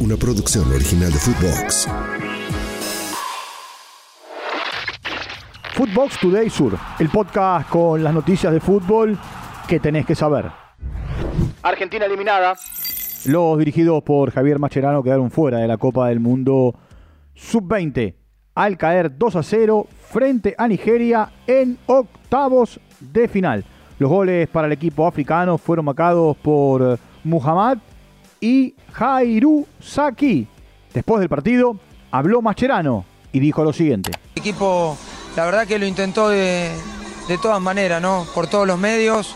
una producción original de Footbox. Footbox Today Sur, el podcast con las noticias de fútbol que tenés que saber. Argentina eliminada. Los dirigidos por Javier Macherano quedaron fuera de la Copa del Mundo Sub-20 al caer 2 a 0 frente a Nigeria en octavos de final. Los goles para el equipo africano fueron marcados por Muhammad y Jairu Saki. Después del partido, habló Mascherano y dijo lo siguiente. El equipo, la verdad que lo intentó de, todas maneras, ¿no? Por todos los medios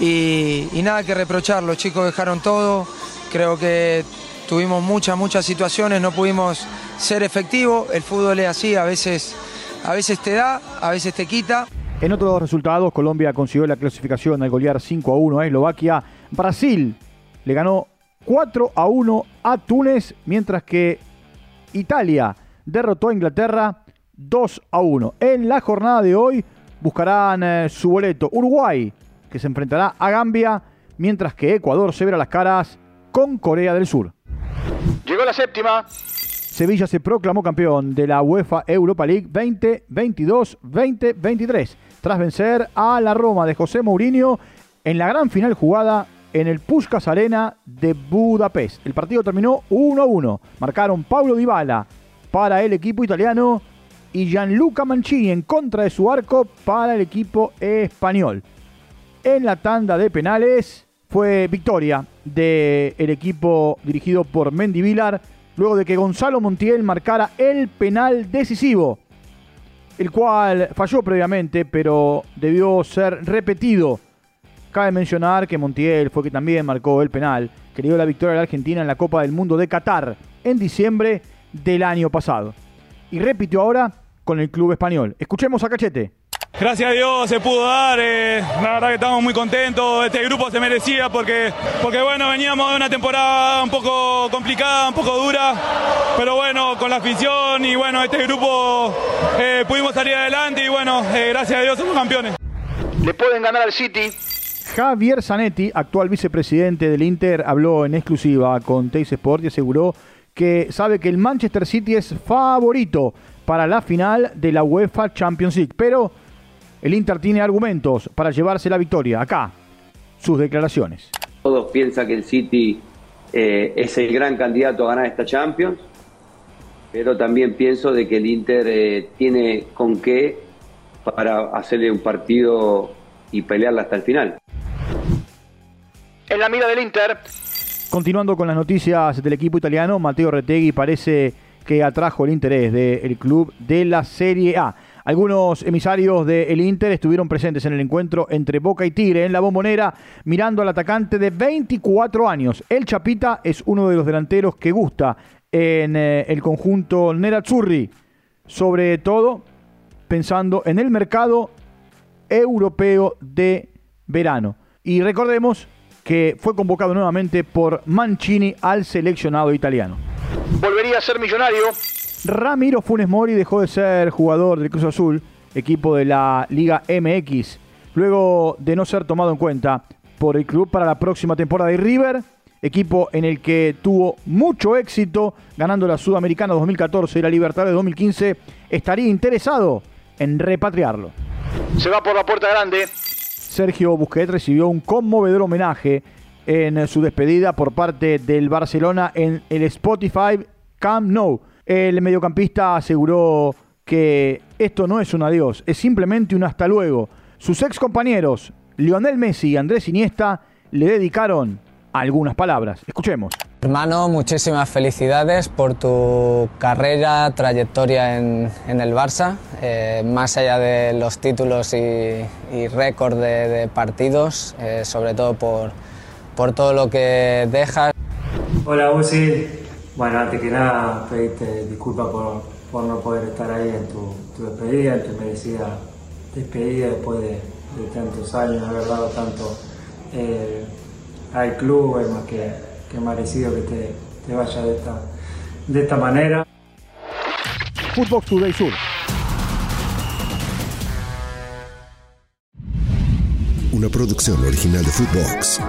y, nada que reprochar. Los chicos dejaron todo. Creo que tuvimos muchas, muchas situaciones, no pudimos ser efectivos. El fútbol es así, a veces, a veces te da, a veces te quita. En otros resultados, Colombia consiguió la clasificación al golear 5 a 1 a Eslovaquia. Brasil le ganó 4 a 1 a Túnez, mientras que Italia derrotó a Inglaterra 2 a 1. En la jornada de hoy buscarán eh, su boleto Uruguay, que se enfrentará a Gambia, mientras que Ecuador se verá las caras con Corea del Sur. Llegó la séptima. Sevilla se proclamó campeón de la UEFA Europa League 2022-2023, tras vencer a la Roma de José Mourinho en la gran final jugada en el Puskas Arena de Budapest. El partido terminó 1 a 1. Marcaron Paulo Dybala para el equipo italiano y Gianluca Mancini en contra de su arco para el equipo español. En la tanda de penales fue victoria del equipo dirigido por Mendy Vilar luego de que Gonzalo Montiel marcara el penal decisivo, el cual falló previamente, pero debió ser repetido Cabe mencionar que Montiel fue que también marcó el penal que dio la victoria a la Argentina en la Copa del Mundo de Qatar en diciembre del año pasado. Y repitió ahora con el club español. Escuchemos a Cachete. Gracias a Dios se pudo dar, eh, la verdad que estamos muy contentos, este grupo se merecía porque, porque bueno, veníamos de una temporada un poco complicada, un poco dura, pero bueno, con la afición y bueno, este grupo eh, pudimos salir adelante y bueno, eh, gracias a Dios somos campeones. Le pueden ganar al City Javier Zanetti, actual vicepresidente del Inter, habló en exclusiva con Teis Sport y aseguró que sabe que el Manchester City es favorito para la final de la UEFA Champions League, pero el Inter tiene argumentos para llevarse la victoria. Acá, sus declaraciones. Todos piensan que el City eh, es el gran candidato a ganar esta Champions, pero también pienso de que el Inter eh, tiene con qué para hacerle un partido y pelearla hasta el final la mira del Inter. Continuando con las noticias del equipo italiano, Matteo Retegui parece que atrajo el interés del club de la Serie A. Algunos emisarios del Inter estuvieron presentes en el encuentro entre Boca y Tigre en la bombonera, mirando al atacante de 24 años. El Chapita es uno de los delanteros que gusta en eh, el conjunto Nerazzurri, sobre todo pensando en el mercado europeo de verano. Y recordemos que fue convocado nuevamente por Mancini al seleccionado italiano. Volvería a ser millonario. Ramiro Funes Mori dejó de ser jugador del Cruz Azul, equipo de la Liga MX, luego de no ser tomado en cuenta por el club para la próxima temporada. de River, equipo en el que tuvo mucho éxito ganando la Sudamericana 2014 y la Libertad de 2015, estaría interesado en repatriarlo. Se va por la puerta grande. Sergio Busquets recibió un conmovedor homenaje en su despedida por parte del Barcelona en el Spotify Camp Nou. El mediocampista aseguró que esto no es un adiós, es simplemente un hasta luego. Sus ex compañeros, Lionel Messi y Andrés Iniesta, le dedicaron algunas palabras. Escuchemos. Hermano, muchísimas felicidades por tu carrera, trayectoria en, el Barça, eh, más allá de los títulos y, récord de, partidos, eh, sobre todo por, por todo lo que dejas. Hola Uzi, bueno, antes que nada pedirte disculpas por, por no poder estar ahí en tu, despedida, en tu merecida despedida después de, tantos años, haber dado tanto eh, al club, más que que merecido que te, te vaya de esta, de esta manera. Footbox Today Sur. Una producción original de Footbox.